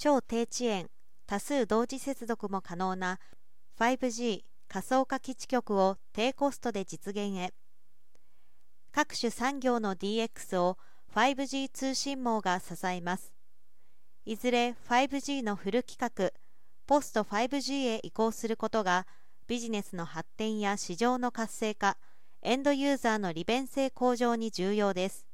超低遅延多数同時接続も可能な 5G 仮想化基地局を低コストで実現へ。各種産業の DX を 5G 通信網が支えます。いずれ 5G のフル規格ポスト 5G へ移行することがビジネスの発展や市場の活性化エンドユーザーの利便性向上に重要です。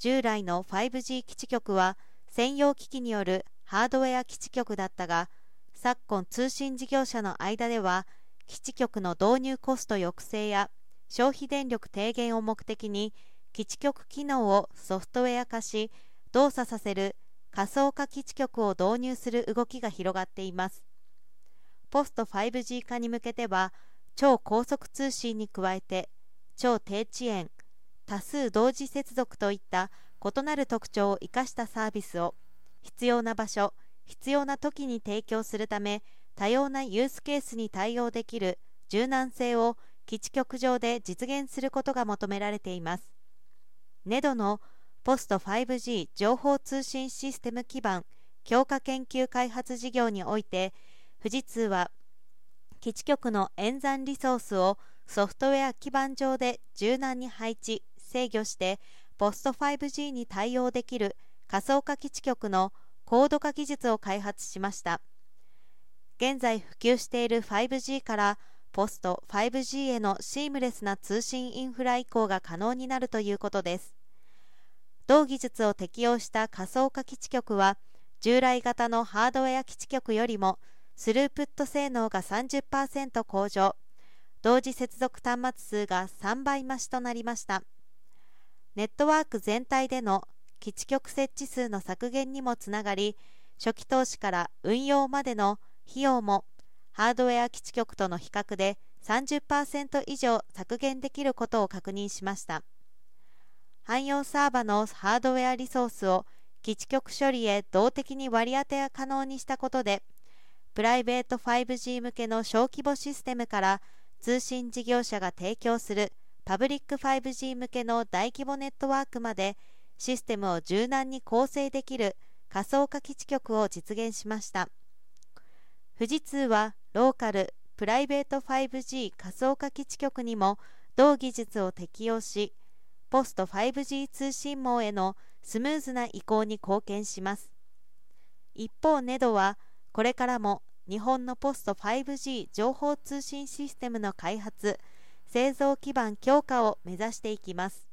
従来の 5G 基地局は専用機器によるハードウェア基地局だったが昨今通信事業者の間では基地局の導入コスト抑制や消費電力低減を目的に基地局機能をソフトウェア化し動作させる仮想化基地局を導入する動きが広がっています。ポスト 5G 化に向けては超高速通信に加えて超低遅延多数同時接続といった異なる特徴を生かしたサービスを必要な場所必要な時に提供するため多様なユースケースに対応できる柔軟性を基地局上で実現することが求められています。NEDO のポスト 5G 情報通信システム基盤強化研究開発事業において富士通は基地局の演算リソースをソフトウェア基盤上で柔軟に配置制御してポスト 5G に対応できる仮想化基地局の高度化技術を開発しました。現在普及している 5G からポスト 5G へのシームレスな通信インフラ移行が可能になるということです。同技術を適用した仮想化基地局は従来型のハードウェア基地局よりもスループット性能が30%向上。同時接続端末数が3倍増しとなりました。ネットワーク全体での基地局設置数の削減にもつながり初期投資から運用までの費用もハードウェア基地局との比較で30%以上削減できることを確認しました。汎用サーバのハードウェアリソースを基地局処理へ動的に割り当てが可能にしたことでプライベート 5G 向けの小規模システムから通信事業者が提供するパブリック 5G 向けの大規模ネットワークまでシステムを柔軟に構成できる仮想化基地局を実現しました。富士通はローカルプライベート 5G 仮想化基地局にも同技術を適用しポスト 5G 通信網へのスムーズな移行に貢献します。一方 NEDO はこれからも日本のポスト 5G 情報通信システムの開発製造基盤強化を目指していきます。